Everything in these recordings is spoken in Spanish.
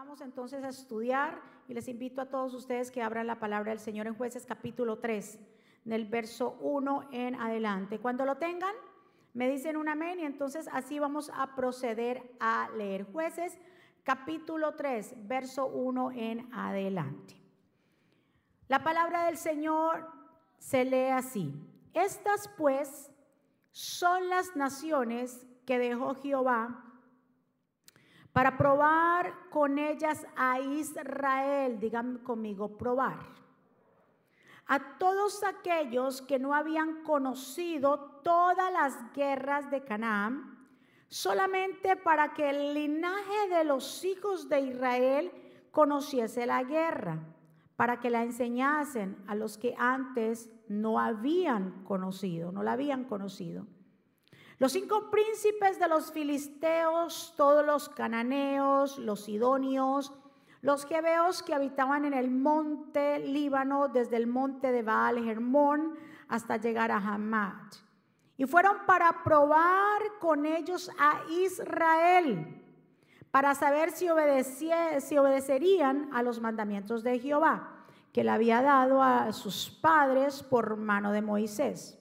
Vamos entonces a estudiar y les invito a todos ustedes que abran la palabra del Señor en jueces capítulo 3, del verso 1 en adelante. Cuando lo tengan, me dicen un amén y entonces así vamos a proceder a leer jueces capítulo 3, verso 1 en adelante. La palabra del Señor se lee así. Estas pues son las naciones que dejó Jehová para probar con ellas a Israel, digan conmigo, probar. A todos aquellos que no habían conocido todas las guerras de Canaán, solamente para que el linaje de los hijos de Israel conociese la guerra, para que la enseñasen a los que antes no habían conocido, no la habían conocido los cinco príncipes de los filisteos, todos los cananeos, los sidonios, los jebeos que habitaban en el monte Líbano, desde el monte de Baal Hermón hasta llegar a Hamad. Y fueron para probar con ellos a Israel, para saber si, si obedecerían a los mandamientos de Jehová, que le había dado a sus padres por mano de Moisés.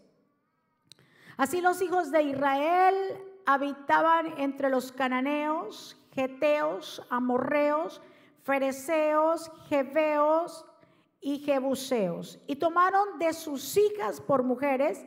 Así los hijos de Israel habitaban entre los cananeos, geteos, amorreos, fereceos, jeveos y jebuseos. Y tomaron de sus hijas por mujeres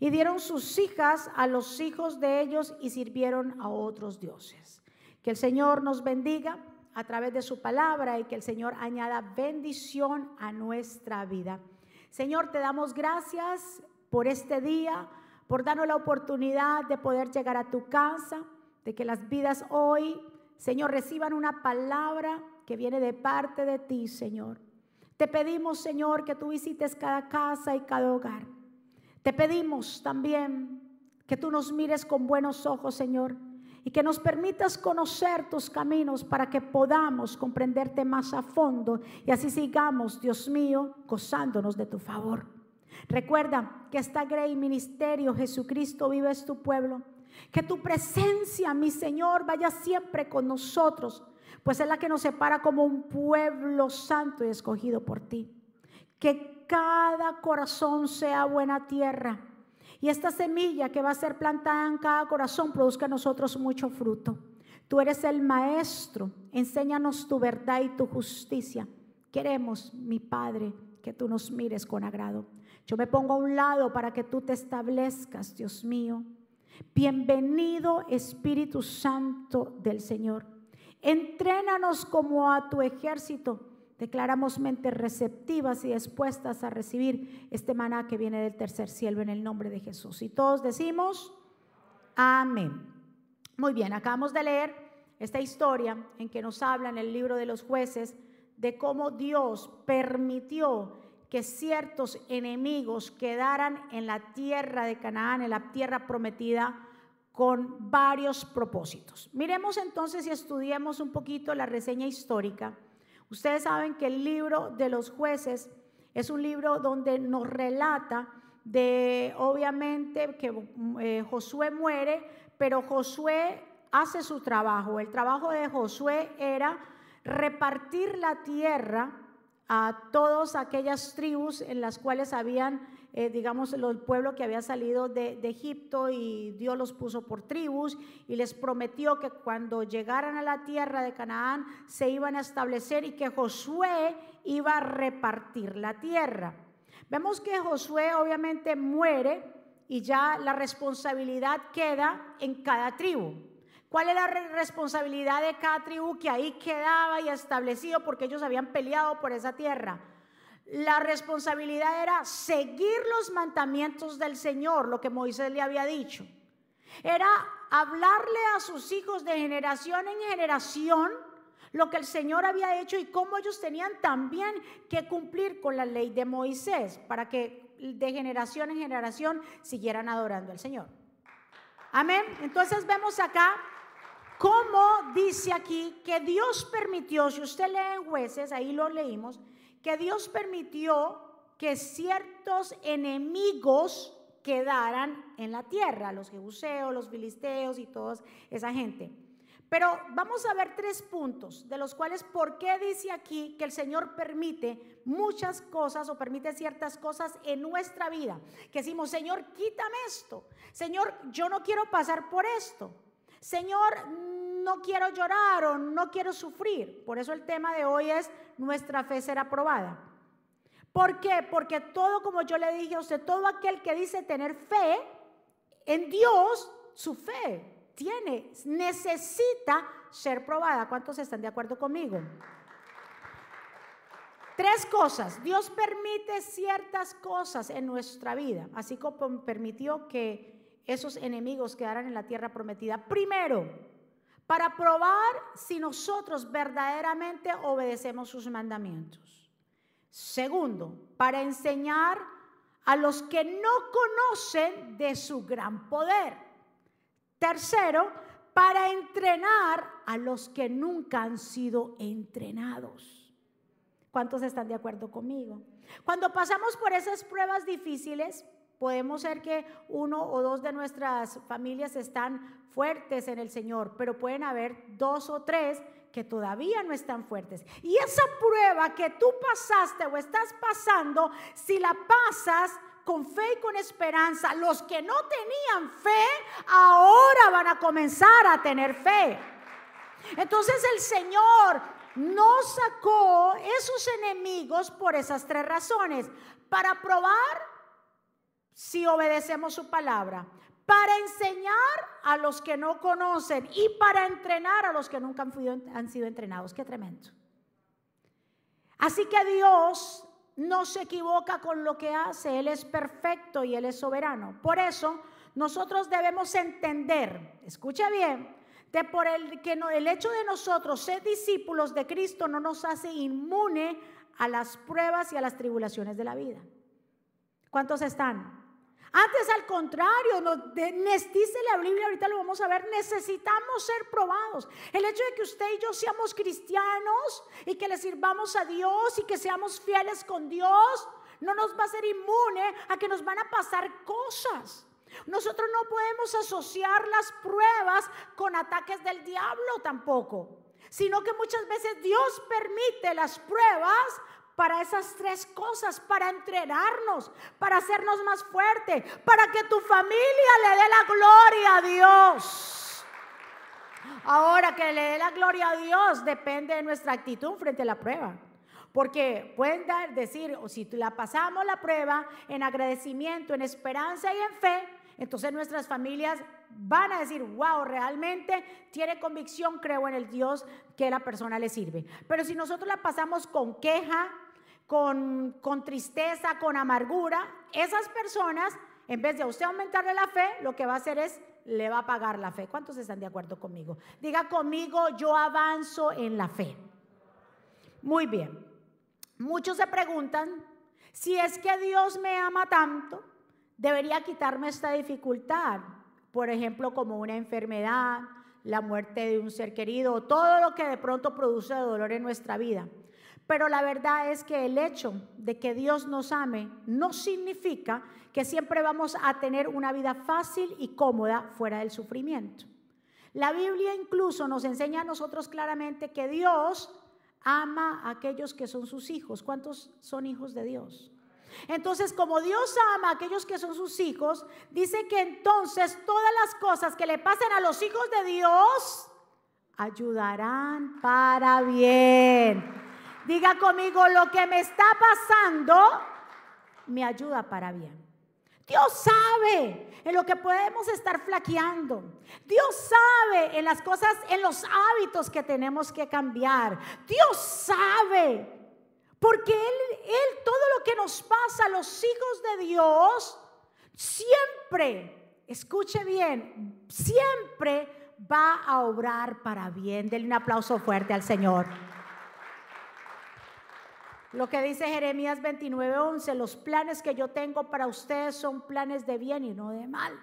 y dieron sus hijas a los hijos de ellos y sirvieron a otros dioses. Que el Señor nos bendiga a través de su palabra y que el Señor añada bendición a nuestra vida. Señor, te damos gracias por este día por darnos la oportunidad de poder llegar a tu casa, de que las vidas hoy, Señor, reciban una palabra que viene de parte de ti, Señor. Te pedimos, Señor, que tú visites cada casa y cada hogar. Te pedimos también que tú nos mires con buenos ojos, Señor, y que nos permitas conocer tus caminos para que podamos comprenderte más a fondo y así sigamos, Dios mío, gozándonos de tu favor. Recuerda que esta Grey Ministerio, Jesucristo vive es tu pueblo. Que tu presencia, mi Señor, vaya siempre con nosotros, pues es la que nos separa como un pueblo santo y escogido por ti. Que cada corazón sea buena tierra y esta semilla que va a ser plantada en cada corazón produzca a nosotros mucho fruto. Tú eres el maestro, enséñanos tu verdad y tu justicia. Queremos, mi Padre, que tú nos mires con agrado. Yo me pongo a un lado para que tú te establezcas, Dios mío. Bienvenido Espíritu Santo del Señor. Entrénanos como a tu ejército. Declaramos mentes receptivas y dispuestas a recibir este maná que viene del tercer cielo en el nombre de Jesús. Y todos decimos, amén. Muy bien, acabamos de leer esta historia en que nos habla en el libro de los jueces de cómo Dios permitió que ciertos enemigos quedaran en la tierra de Canaán, en la tierra prometida, con varios propósitos. Miremos entonces y estudiemos un poquito la reseña histórica. Ustedes saben que el libro de los jueces es un libro donde nos relata de, obviamente, que eh, Josué muere, pero Josué hace su trabajo. El trabajo de Josué era repartir la tierra a todas aquellas tribus en las cuales habían, eh, digamos, el pueblo que había salido de, Egipto y Dios los puso por tribus y les prometió que cuando llegaran a la tierra de Canaán se iban a establecer y que Josué iba a repartir la tierra. Vemos que Josué obviamente muere y ya la responsabilidad queda en cada tribu. ¿Cuál era la responsabilidad de cada tribu que ahí quedaba y establecido porque ellos habían peleado por esa tierra? La responsabilidad era seguir los mandamientos del Señor, lo que Moisés le había dicho. Era hablarle a sus hijos de generación en generación lo que el Señor había hecho y cómo ellos tenían también que cumplir con la ley de Moisés para que de generación en generación siguieran adorando al Señor. Amén. Entonces vemos acá ¿Cómo dice aquí que Dios permitió, si usted lee en jueces, ahí lo leímos, que Dios permitió que ciertos enemigos quedaran en la tierra, los jebuseos, los filisteos y toda esa gente. Pero vamos a ver tres puntos, de los cuales, ¿por qué dice aquí que el Señor permite muchas cosas o permite ciertas cosas en nuestra vida? Que decimos, Señor, quítame esto. Señor, yo no quiero pasar por esto. Señor, no quiero llorar o no quiero sufrir. Por eso el tema de hoy es nuestra fe será probada. ¿Por qué? Porque todo, como yo le dije a usted, todo aquel que dice tener fe en Dios, su fe tiene, necesita ser probada. ¿Cuántos están de acuerdo conmigo? Tres cosas. Dios permite ciertas cosas en nuestra vida, así como permitió que esos enemigos quedaran en la tierra prometida. Primero, para probar si nosotros verdaderamente obedecemos sus mandamientos. Segundo, para enseñar a los que no conocen de su gran poder. Tercero, para entrenar a los que nunca han sido entrenados. ¿Cuántos están de acuerdo conmigo? Cuando pasamos por esas pruebas difíciles, podemos ser que uno o dos de nuestras familias están fuertes en el Señor, pero pueden haber dos o tres que todavía no están fuertes. Y esa prueba que tú pasaste o estás pasando, si la pasas con fe y con esperanza. Los que no tenían fe, ahora van a comenzar a tener fe. Entonces el Señor no sacó esos enemigos por esas tres razones. Para probar si obedecemos su palabra. Para enseñar a los que no conocen y para entrenar a los que nunca han, sido entrenados. Qué tremendo. Así que Dios no se equivoca con lo que hace, Él es perfecto y Él es soberano. Por eso nosotros debemos entender, escuche bien, de por el que no, el hecho de nosotros ser discípulos de Cristo no nos hace inmune a las pruebas y a las tribulaciones de la vida. ¿Cuántos están? Antes al contrario, nos dice la Biblia, ahorita lo vamos a ver, necesitamos ser probados. El hecho de que usted y yo seamos cristianos y que le sirvamos a Dios y que seamos fieles con Dios, no nos va a ser inmune a que nos van a pasar cosas. Nosotros no podemos asociar las pruebas con ataques del diablo tampoco, sino que muchas veces Dios permite las pruebas para esas tres cosas, para entrenarnos, para hacernos más fuerte, para que tu familia le dé la gloria a Dios. Ahora que le dé la gloria a Dios depende de nuestra actitud frente a la prueba. Porque pueden decir, o si la pasamos la prueba en agradecimiento, en esperanza y en fe, entonces nuestras familias van a decir, wow, realmente tiene convicción, creo en el Dios que la persona le sirve. Pero si nosotros la pasamos con queja, con, tristeza, con amargura, esas personas, en vez de a usted aumentarle la fe, lo que va a hacer es le va a pagar la fe. ¿Cuántos están de acuerdo conmigo? Diga conmigo, yo avanzo en la fe. Muy bien. Muchos se preguntan, si es que Dios me ama tanto, debería quitarme esta dificultad. Por ejemplo, como una enfermedad, la muerte de un ser querido, todo lo que de pronto produce dolor en nuestra vida. Pero la verdad es que el hecho de que Dios nos ame no significa que siempre vamos a tener una vida fácil y cómoda fuera del sufrimiento. La Biblia incluso nos enseña a nosotros claramente que Dios ama a aquellos que son sus hijos. ¿Cuántos son hijos de Dios? Entonces, como Dios ama a aquellos que son sus hijos, dice que entonces todas las cosas que le pasen a los hijos de Dios ayudarán para bien. Diga conmigo, lo que me está pasando me ayuda para bien. Dios sabe en lo que podemos estar flaqueando. Dios sabe en las cosas, en los hábitos que tenemos que cambiar. Dios sabe. Porque Él, Él, todo lo que nos pasa a los hijos de Dios, siempre, escuche bien, siempre va a obrar para bien. Denle un aplauso fuerte al Señor. Lo que dice Jeremías 29:11, los planes que yo tengo para ustedes son planes de bien y no de mal.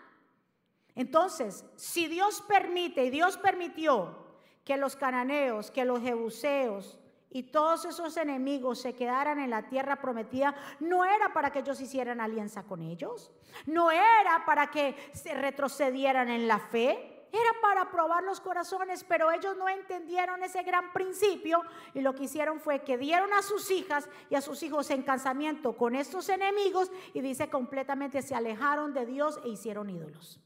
Entonces, si Dios permite, y Dios permitió que los cananeos, que los jebuseos y todos esos enemigos se quedaran en la tierra prometida, no era para que ellos hicieran alianza con ellos, no era para que se retrocedieran en la fe, era para probar los corazones, pero ellos no entendieron ese gran principio y lo que hicieron fue que dieron a sus hijas y a sus hijos en casamiento con estos enemigos y dice completamente se alejaron de Dios e hicieron ídolos.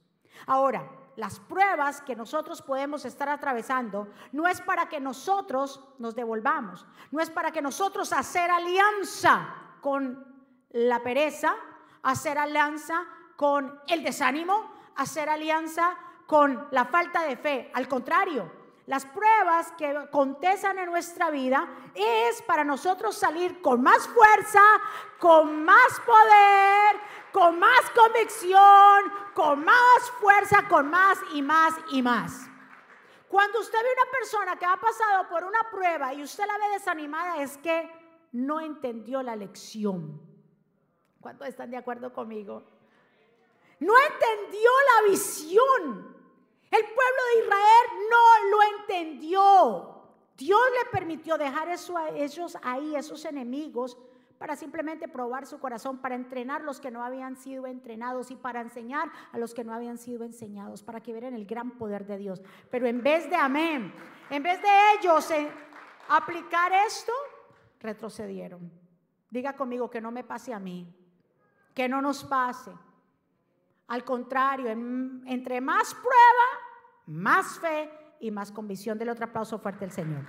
Ahora, las pruebas que nosotros podemos estar atravesando no es para que nosotros nos devolvamos, no es para que nosotros hacer alianza con la pereza, hacer alianza con el desánimo, hacer alianza con la falta de fe. Al contrario, las pruebas que acontecen en nuestra vida es para nosotros salir con más fuerza, con más poder, con más convicción, con más fuerza, con más y más y más. Cuando usted ve una persona que ha pasado por una prueba y usted la ve desanimada, es que no entendió la lección. ¿Cuántos están de acuerdo conmigo? No entendió la visión. El pueblo de Israel no lo entendió. Dios le permitió dejar eso a ellos ahí, esos enemigos, para simplemente probar su corazón, para entrenar los que no habían sido entrenados y para enseñar a los que no habían sido enseñados, para que vieran el gran poder de Dios. Pero en vez de amén, en vez de ellos eh, aplicar esto, retrocedieron. Diga conmigo que no me pase a mí, que no nos pase. Al contrario, entre más prueba, más fe y más convicción. Del otro aplauso fuerte al Señor.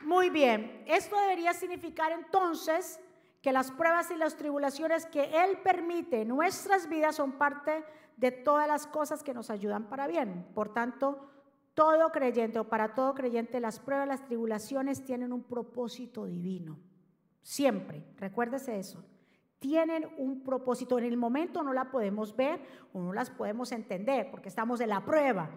Muy bien, esto debería significar entonces que las pruebas y las tribulaciones que Él permite en nuestras vidas son parte de todas las cosas que nos ayudan para bien. Por tanto, todo creyente o para todo creyente, las pruebas, las tribulaciones tienen un propósito divino. Siempre, recuérdese eso tienen un propósito. En el momento no la podemos ver o no las podemos entender porque estamos en la prueba,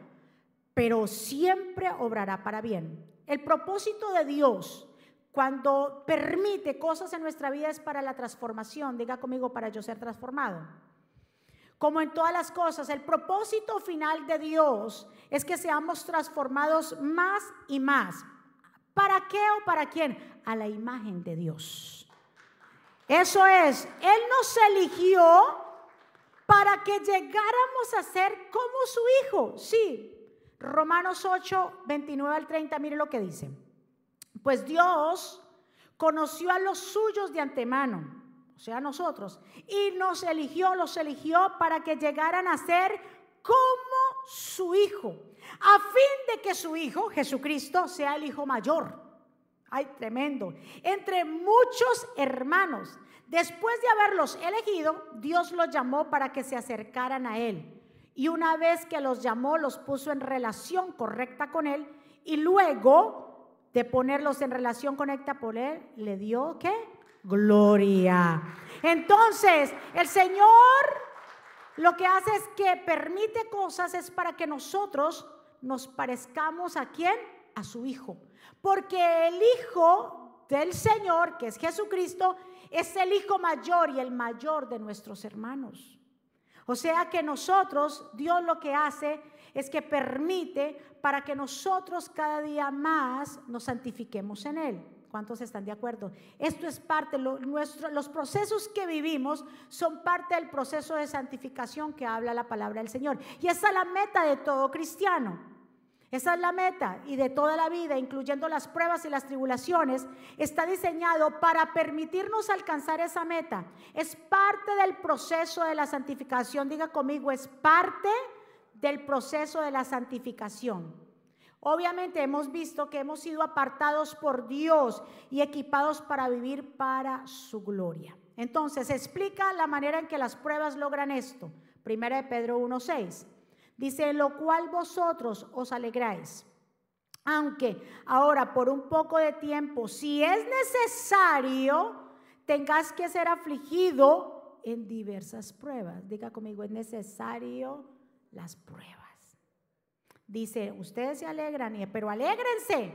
pero siempre obrará para bien. El propósito de Dios cuando permite cosas en nuestra vida es para la transformación. Diga conmigo, para yo ser transformado. Como en todas las cosas, el propósito final de Dios es que seamos transformados más y más. ¿Para qué o para quién? A la imagen de Dios. Eso es, Él nos eligió para que llegáramos a ser como su Hijo. Sí, Romanos 8, 29 al 30, mire lo que dice. Pues Dios conoció a los suyos de antemano, o sea, nosotros, y nos eligió, los eligió para que llegaran a ser como su Hijo, a fin de que su Hijo, Jesucristo, sea el Hijo mayor Ay, tremendo. Entre muchos hermanos. Después de haberlos elegido, Dios los llamó para que se acercaran a Él. Y una vez que los llamó, los puso en relación correcta con Él. Y luego de ponerlos en relación correcta por Él, le dio qué? Gloria. Entonces, el Señor lo que hace es que permite cosas es para que nosotros nos parezcamos a quién? A su Hijo. Porque el Hijo del Señor, que es Jesucristo, es el Hijo mayor y el mayor de nuestros hermanos. O sea que nosotros, Dios lo que hace es que permite para que nosotros cada día más nos santifiquemos en Él. ¿Cuántos están de acuerdo? Esto es parte, nuestro, los procesos que vivimos son parte del proceso de santificación que habla la palabra del Señor. Y esa es la meta de todo cristiano. Esa es la meta y de toda la vida, incluyendo las pruebas y las tribulaciones, está diseñado para permitirnos alcanzar esa meta. Es parte del proceso de la santificación. Diga conmigo, es parte del proceso de la santificación. Obviamente hemos visto que hemos sido apartados por Dios y equipados para vivir para su gloria. Entonces, explica la manera en que las pruebas logran esto. Primera de Pedro 1.6. Dice, lo cual vosotros os alegráis. Aunque ahora por un poco de tiempo, si es necesario, tengas que ser afligido en diversas pruebas. Diga conmigo, es necesario las pruebas. Dice, ustedes se alegran, pero alégrense,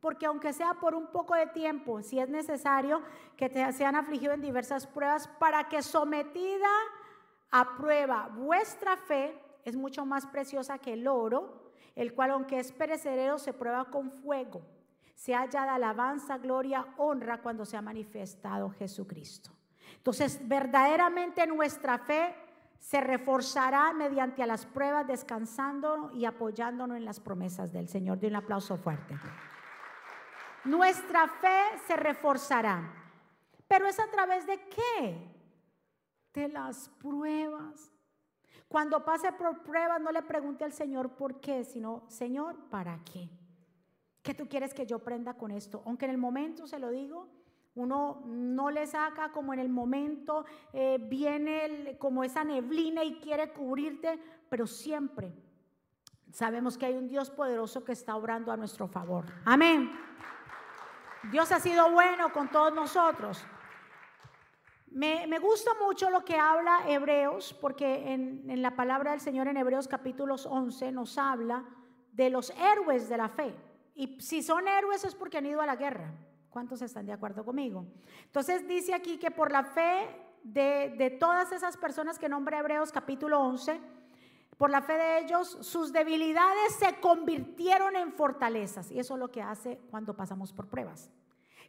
porque aunque sea por un poco de tiempo, si es necesario que te sean afligidos en diversas pruebas, para que sometida a prueba vuestra fe, es mucho más preciosa que el oro, el cual aunque es perecedero se prueba con fuego. Se halla de alabanza, gloria, honra cuando se ha manifestado Jesucristo. Entonces, verdaderamente nuestra fe se reforzará mediante las pruebas, descansando y apoyándonos en las promesas del Señor. De un aplauso fuerte. Nuestra fe se reforzará. Pero es a través de qué? De las pruebas. Cuando pase por pruebas, no le pregunte al Señor por qué, sino, Señor, ¿para qué? ¿Qué tú quieres que yo prenda con esto? Aunque en el momento se lo digo, uno no le saca como en el momento eh, viene como esa neblina y quiere cubrirte, pero siempre sabemos que hay un Dios poderoso que está obrando a nuestro favor. Amén. Dios ha sido bueno con todos nosotros. Me, gusta mucho lo que habla Hebreos, porque en, la palabra del Señor en Hebreos capítulos 11 nos habla de los héroes de la fe. Y si son héroes es porque han ido a la guerra. ¿Cuántos están de acuerdo conmigo? Entonces dice aquí que por la fe de, de todas esas personas que nombra Hebreos capítulo 11, por la fe de ellos, sus debilidades se convirtieron en fortalezas. Y eso es lo que hace cuando pasamos por pruebas.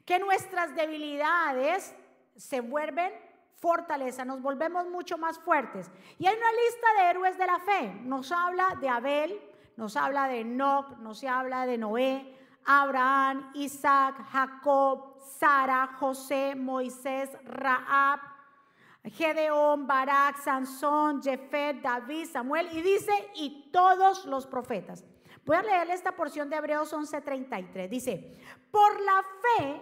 Que nuestras debilidades se vuelven fortaleza, nos volvemos mucho más fuertes. Y hay una lista de héroes de la fe. Nos habla de Abel, nos habla de Enoch, nos habla de Noé, Abraham, Isaac, Jacob, Sara, José, Moisés, Raab, Gedeón, Barak, Sansón, Jefet, David, Samuel y dice, y todos los profetas. Voy a leer esta porción de Hebreos 11:33. Dice, por la fe,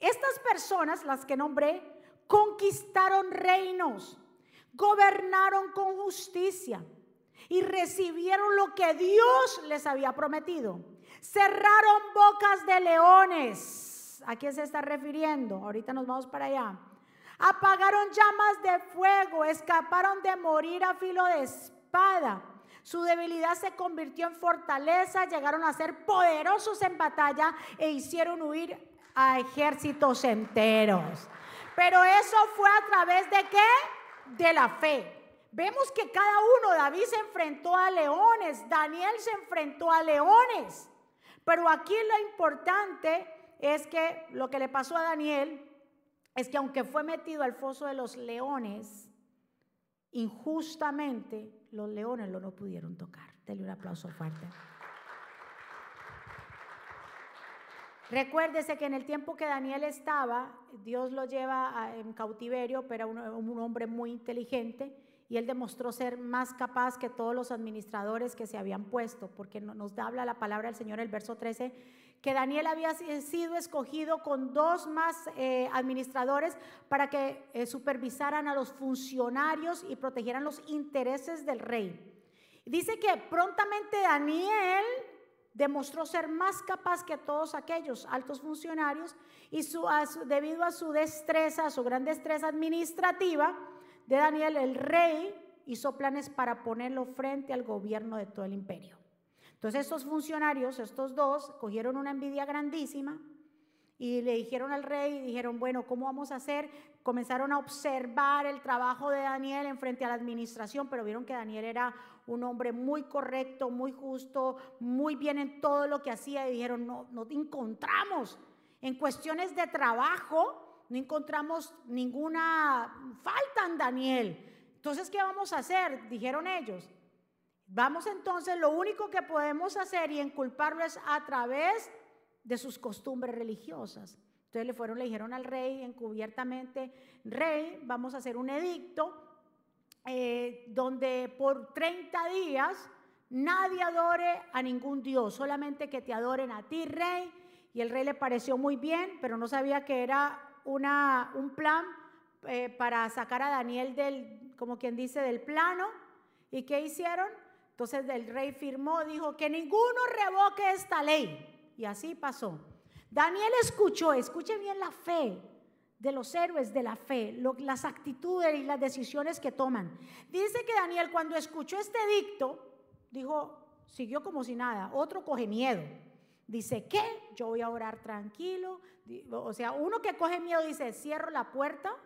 estas personas, las que nombré, conquistaron reinos, gobernaron con justicia y recibieron lo que Dios les había prometido. Cerraron bocas de leones. ¿A quién se está refiriendo? Ahorita nos vamos para allá. Apagaron llamas de fuego, escaparon de morir a filo de espada. Su debilidad se convirtió en fortaleza, llegaron a ser poderosos en batalla e hicieron huir a ejércitos enteros. Pero eso fue a través de qué? De la fe. Vemos que cada uno, David se enfrentó a leones, Daniel se enfrentó a leones. Pero aquí lo importante es que lo que le pasó a Daniel es que aunque fue metido al foso de los leones, injustamente los leones lo no pudieron tocar. Dele un aplauso fuerte. Recuérdese que en el tiempo que Daniel estaba, Dios lo lleva en cautiverio, pero era un hombre muy inteligente y él demostró ser más capaz que todos los administradores que se habían puesto, porque nos habla la palabra del Señor, el verso 13, que Daniel había sido escogido con dos más eh, administradores para que eh, supervisaran a los funcionarios y protegieran los intereses del rey. Dice que prontamente Daniel demostró ser más capaz que todos aquellos altos funcionarios y debido a su destreza, a su gran destreza administrativa, de Daniel, el rey hizo planes para ponerlo frente al gobierno de todo el imperio. Entonces estos funcionarios, estos dos, cogieron una envidia grandísima y le dijeron al rey, dijeron, bueno, ¿cómo vamos a hacer? Comenzaron a observar el trabajo de Daniel en frente a la administración, pero vieron que Daniel era un hombre muy correcto, muy justo, muy bien en todo lo que hacía y dijeron, no, no encontramos en cuestiones de trabajo no encontramos ninguna falta en Daniel. Entonces, ¿qué vamos a hacer? Dijeron ellos. Vamos entonces, lo único que podemos hacer y enculparlo es a través de sus costumbres religiosas. Entonces le fueron, le dijeron al rey encubiertamente, rey, vamos a hacer un edicto eh, donde por 30 días nadie adore a ningún Dios, solamente que te adoren a ti, rey. Y el rey le pareció muy bien, pero no sabía que era una, un plan eh, para sacar a Daniel del, como quien dice, del plano. ¿Y qué hicieron? Entonces el rey firmó, dijo que ninguno revoque esta ley. Y así pasó. Daniel escuchó, escuche bien la fe de los héroes de la fe, las actitudes y las decisiones que toman. Dice que Daniel cuando escuchó este dicto, dijo, siguió como si nada, otro coge miedo. Dice, ¿qué? Yo voy a orar tranquilo. O sea, uno que coge miedo dice, cierro la puerta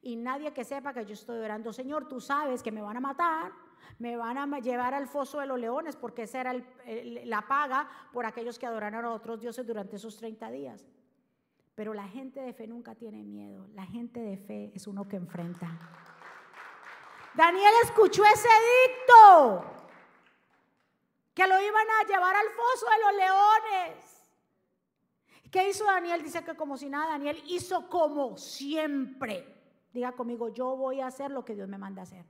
y nadie que sepa que yo estoy orando. Señor, tú sabes que me van a matar, me van a llevar al foso de los leones, porque esa era la paga por aquellos que adoraron a otros dioses durante esos 30 días. Pero la gente de fe nunca tiene miedo. La gente de fe es uno que enfrenta. Daniel escuchó ese dicto, que lo iban a llevar al foso de los leones. ¿Qué hizo Daniel? Dice que como si nada, Daniel hizo como siempre. Diga conmigo, yo voy a hacer lo que Dios me manda hacer.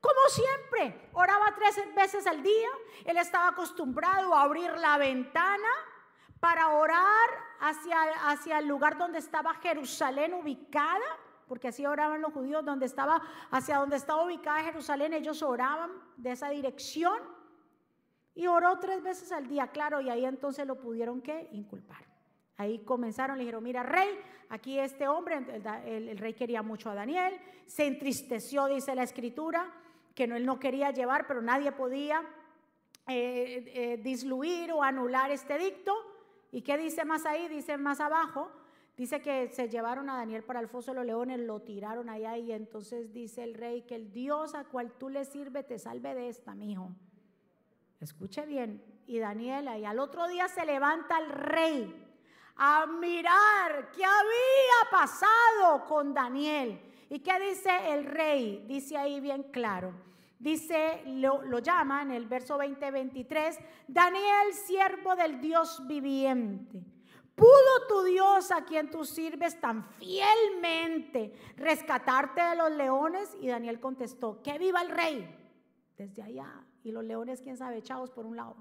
Como siempre, oraba tres veces al día. Él estaba acostumbrado a abrir la ventana para orar hacia, hacia el lugar donde estaba Jerusalén ubicada, porque así oraban los judíos, donde estaba, hacia donde estaba ubicada Jerusalén, ellos oraban de esa dirección. Y oró tres veces al día, claro, y ahí entonces lo pudieron que inculpar. Ahí comenzaron, le dijeron, mira, rey, aquí este hombre, el, rey quería mucho a Daniel, se entristeció, dice la escritura, que no, él no quería llevar, pero nadie podía eh, eh, disluir o anular este dicto. ¿Y qué dice más ahí? Dice más abajo, dice que se llevaron a Daniel para el foso de los leones, lo tiraron allá y entonces dice el rey que el Dios a cual tú le sirves te salve de esta, mijo. Escuche bien. Y Daniel ahí al otro día se levanta el rey a mirar qué había pasado con Daniel. ¿Y qué dice el rey? Dice ahí bien claro. Dice, lo, lo llama en el verso 20-23, Daniel, siervo del Dios viviente. ¿Pudo tu Dios a quien tú sirves tan fielmente rescatarte de los leones? Y Daniel contestó, que viva el rey. Desde allá. Y los leones, quién sabe, echados por un lado.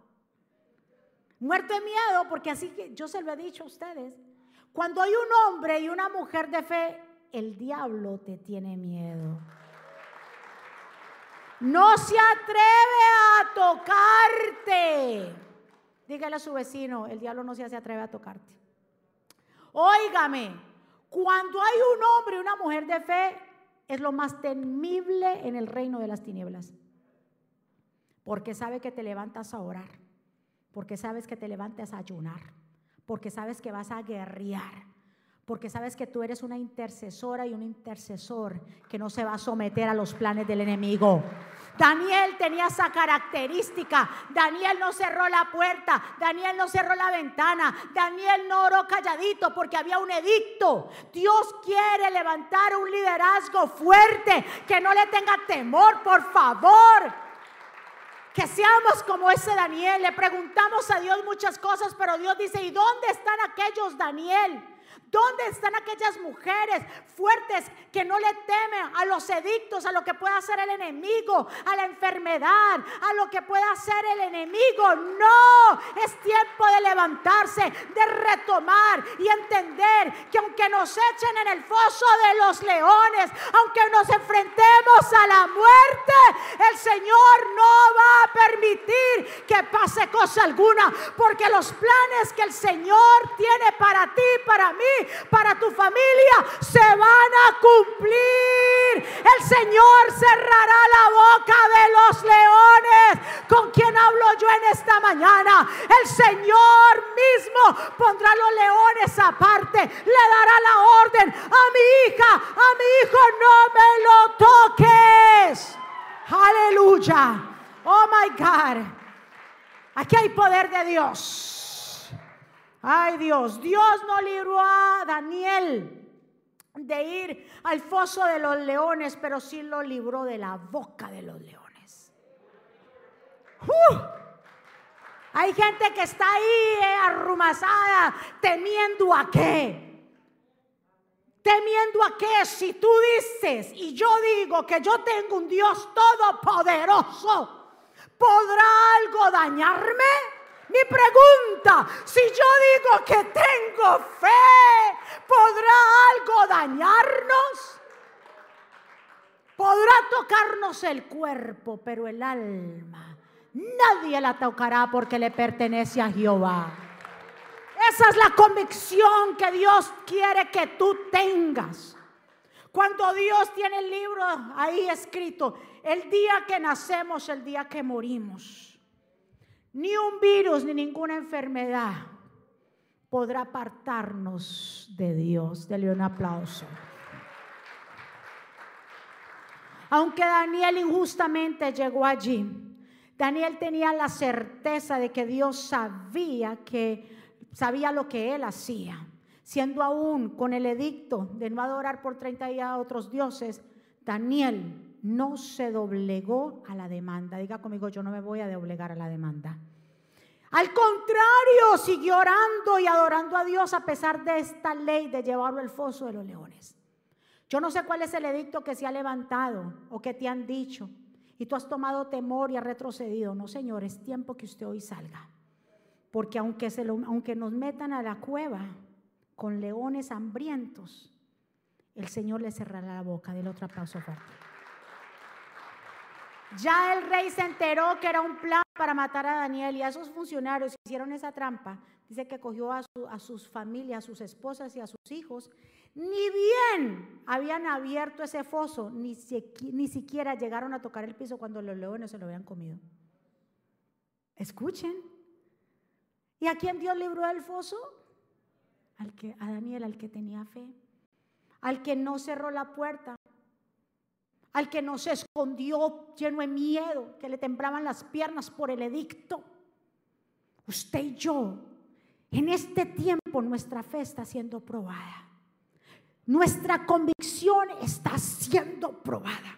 Muerto de miedo, porque así que yo se lo he dicho a ustedes. Cuando hay un hombre y una mujer de fe, el diablo te tiene miedo. No se atreve a tocarte. Dígale a su vecino, el diablo no se atreve a tocarte. Óigame, cuando hay un hombre y una mujer de fe, es lo más temible en el reino de las tinieblas. Porque sabe que te levantas a orar, porque sabes que te levantas a ayunar, porque sabes que vas a guerrear, porque sabes que tú eres una intercesora y un intercesor que no se va a someter a los planes del enemigo. Daniel tenía esa característica. Daniel no cerró la puerta, Daniel no cerró la ventana, Daniel no oró calladito porque había un edicto. Dios quiere levantar un liderazgo fuerte, que no le tenga temor, por favor. Que seamos como ese Daniel. Le preguntamos a Dios muchas cosas, pero Dios dice, ¿y dónde están aquellos Daniel? ¿Dónde están aquellas mujeres fuertes que no le temen a los edictos, a lo que pueda hacer el enemigo, a la enfermedad, a lo que pueda hacer el enemigo? No, es tiempo de levantarse, de retomar y entender que aunque nos echen en el foso de los leones, aunque nos enfrentemos a la muerte, el Señor no va a permitir que pase cosa alguna, porque los planes que el Señor tiene para ti, para mí, para tu familia, se van a cumplir. El Señor cerrará la boca de los leones. ¿Con quien hablo yo en esta mañana? El Señor mismo pondrá los leones aparte. Le dará la orden a mi hija, a mi hijo, no me lo toques. Aleluya. Oh my God. Aquí hay poder de Dios. Ay Dios, Dios no libró a Daniel de ir al foso de los leones, pero sí lo libró de la boca de los leones. Hay gente que está ahí eh, arrumazada, temiendo a qué. Temiendo a qué, si tú dices y yo digo que yo tengo un Dios todopoderoso, ¿podrá algo dañarme? Mi pregunta, si yo digo que tengo fe, ¿podrá algo dañarnos? Podrá tocarnos el cuerpo, pero el alma nadie la tocará porque le pertenece a Jehová. Esa es la convicción que Dios quiere que tú tengas. Cuando Dios tiene el libro ahí escrito, el día que nacemos, el día que morimos. Ni un virus ni ninguna enfermedad podrá apartarnos de Dios. Dele un aplauso. Aunque Daniel injustamente llegó allí, Daniel tenía la certeza de que Dios sabía que sabía lo que él hacía. Siendo aún con el edicto de no adorar por 30 días a otros dioses, Daniel no se doblegó a la demanda. Diga conmigo, yo no me voy a doblegar a la demanda. Al contrario, siguió orando y adorando a Dios a pesar de esta ley de llevarlo al foso de los leones. Yo no sé cuál es el edicto que se ha levantado o que te han dicho y tú has tomado temor y has retrocedido. No, Señor, es tiempo que usted hoy salga. Porque aunque, se aunque nos metan a la cueva con leones hambrientos, el Señor le cerrará la boca. Del otro aplauso fuerte. Ya el rey se enteró que era un plan para matar a Daniel y a esos funcionarios que hicieron esa trampa. Dice que cogió a, sus familias, a sus esposas y a sus hijos. Ni bien habían abierto ese foso, ni, ni siquiera llegaron a tocar el piso cuando los leones se lo habían comido. Escuchen. ¿Y a quién Dios libró del foso? Al que, a Daniel, al que tenía fe, al que no cerró la puerta, al que no se escondió lleno de miedo, que le temblaban las piernas por el edicto. Usted y yo, en este tiempo nuestra fe está siendo probada. Nuestra convicción está siendo probada.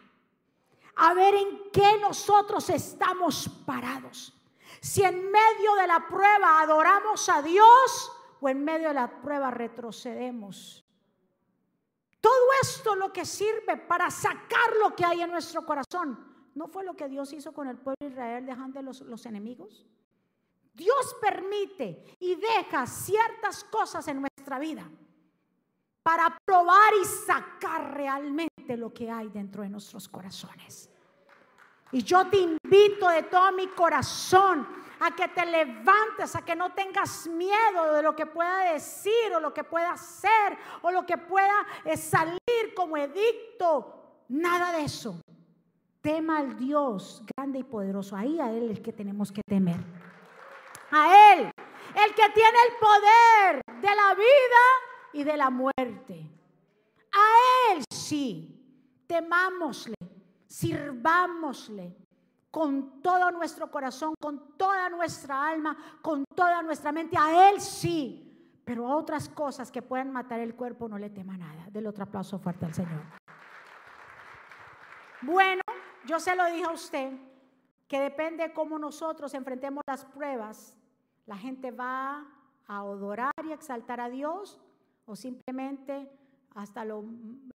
A ver en qué nosotros estamos parados. Si en medio de la prueba adoramos a Dios o en medio de la prueba retrocedemos todo esto lo que sirve para sacar lo que hay en nuestro corazón. ¿No fue lo que Dios hizo con el pueblo de Israel dejando los, enemigos? Dios permite y deja ciertas cosas en nuestra vida para probar y sacar realmente lo que hay dentro de nuestros corazones. Y yo te invito de todo mi corazón a que te levantes, a que no tengas miedo de lo que pueda decir o lo que pueda hacer o lo que pueda eh, salir como edicto. Nada de eso. Tema al Dios grande y poderoso. Ahí a Él el que tenemos que temer. A Él, el que tiene el poder de la vida y de la muerte. A Él sí, temámosle, sirvámosle con todo nuestro corazón, con toda nuestra alma, con toda nuestra mente. A Él sí, pero a otras cosas que puedan matar el cuerpo no le tema nada. Del otro aplauso fuerte al Señor. Bueno, yo se lo dije a usted, que depende de cómo nosotros enfrentemos las pruebas, la gente va a adorar y exaltar a Dios o simplemente hasta lo,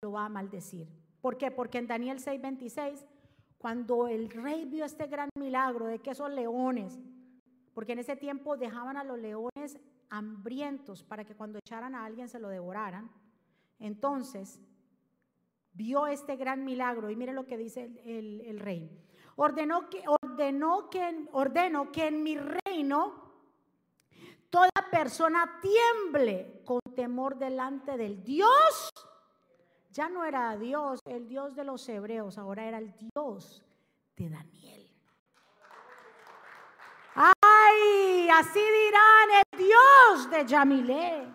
lo va a maldecir. ¿Por qué? Porque en Daniel 6:26 cuando el rey vio este gran milagro de que esos leones, porque en ese tiempo dejaban a los leones hambrientos para que cuando echaran a alguien se lo devoraran, entonces vio este gran milagro y mire lo que dice el, rey. Ordenó que, ordenó que, ordeno que en mi reino toda persona tiemble con temor delante del Dios ya no era Dios, el Dios de los hebreos, ahora era el Dios de Daniel. Ay, así dirán el Dios de Yamilé,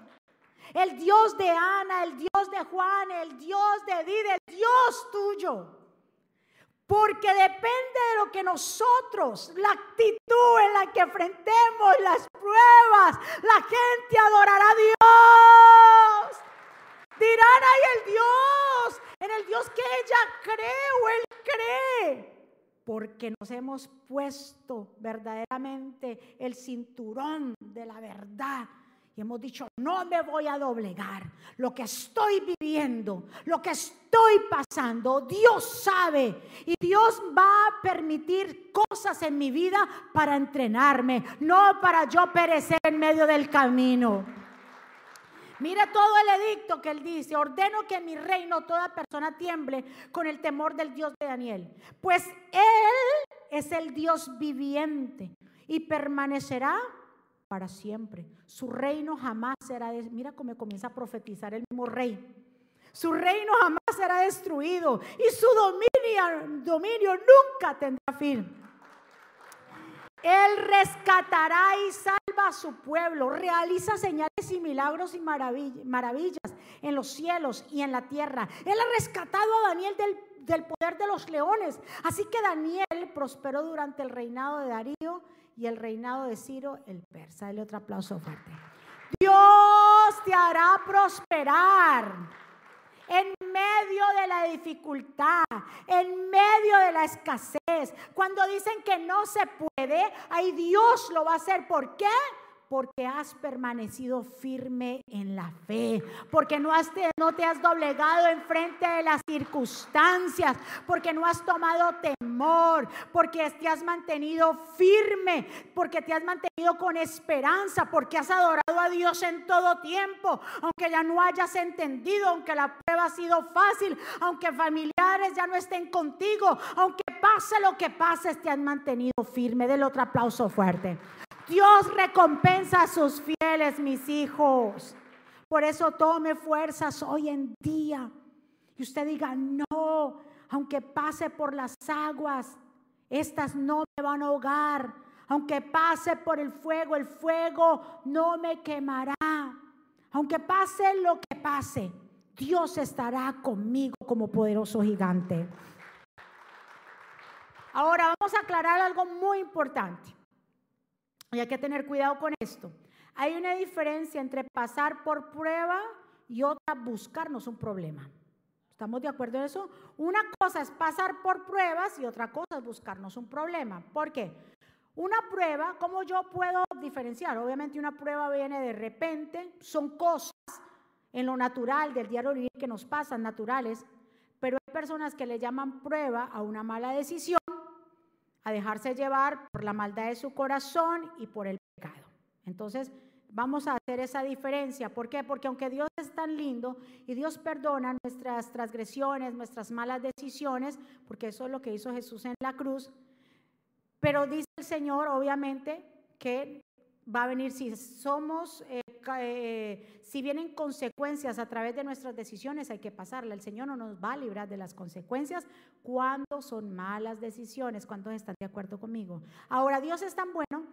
el Dios de Ana, el Dios de Juan, el Dios de Did, el Dios tuyo. Porque depende de lo que nosotros, la actitud en la que enfrentemos las pruebas, la gente adorará a Dios. Dirán, ay, el Dios, en el Dios que ella cree o él cree. Porque nos hemos puesto verdaderamente el cinturón de la verdad. Y hemos dicho, no me voy a doblegar. Lo que estoy viviendo, lo que estoy pasando, Dios sabe. Y Dios va a permitir cosas en mi vida para entrenarme, no para yo perecer en medio del camino. Mira todo el edicto que él dice, ordeno que en mi reino toda persona tiemble con el temor del Dios de Daniel, pues él es el Dios viviente y permanecerá para siempre. Su reino jamás será, mira cómo comienza a profetizar el mismo rey. Su reino jamás será destruido y su dominio, dominio nunca tendrá fin. Él rescatará y salva a su pueblo, realiza señales y milagros y maravillas en los cielos y en la tierra. Él ha rescatado a Daniel del, poder de los leones. Así que Daniel prosperó durante el reinado de Darío y el reinado de Ciro el persa. Dale otro aplauso fuerte. Dios te hará prosperar en medio de la dificultad, en medio de la escasez, cuando dicen que no se puede, ahí Dios lo va a hacer. ¿Por qué? Porque has permanecido firme en la fe, porque no, te has doblegado en frente de las circunstancias, porque no has tomado temor, porque te has mantenido firme, porque te has mantenido con esperanza, porque has adorado a Dios en todo tiempo, aunque ya no hayas entendido, aunque la prueba ha sido fácil, aunque familiares ya no estén contigo, aunque pase lo que pase, te has mantenido firme. Del otro aplauso fuerte. Dios recompensa a sus fieles, mis hijos. Por eso tome fuerzas hoy en día. Y usted diga, no, aunque pase por las aguas, estas no me van a ahogar. Aunque pase por el fuego, el fuego no me quemará. Aunque pase lo que pase, Dios estará conmigo como poderoso gigante. Ahora vamos a aclarar algo muy importante. Hay que tener cuidado con esto. Hay una diferencia entre pasar por prueba y otra buscarnos un problema. ¿Estamos de acuerdo en eso? Una cosa es pasar por pruebas y otra cosa es buscarnos un problema. ¿Por qué? Una prueba, ¿cómo yo puedo diferenciar? Obviamente una prueba viene de repente, son cosas en lo natural del diario vivir que nos pasan, naturales, pero hay personas que le llaman prueba a una mala decisión a dejarse llevar por la maldad de su corazón y por el pecado. Entonces, vamos a hacer esa diferencia. ¿Por qué? Porque aunque Dios es tan lindo y Dios perdona nuestras transgresiones, nuestras malas decisiones, porque eso es lo que hizo Jesús en la cruz, pero dice el Señor, obviamente, que va a venir si somos, eh, eh, si vienen consecuencias a través de nuestras decisiones, hay que pasarla. El Señor no nos va a librar de las consecuencias cuando son malas decisiones. ¿Cuántos están de acuerdo conmigo? Ahora, Dios es tan bueno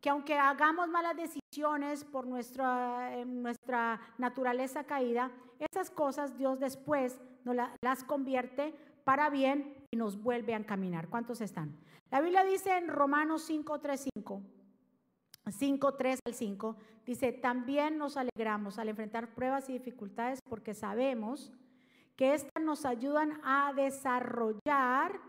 que aunque hagamos malas decisiones por nuestra, nuestra naturaleza caída, esas cosas Dios después nos las convierte para bien y nos vuelve a encaminar. ¿Cuántos están? La Biblia dice en Romanos 5, 3, 5. 5, 3 al 5, dice, también nos alegramos al enfrentar pruebas y dificultades porque sabemos que éstas nos ayudan a desarrollar,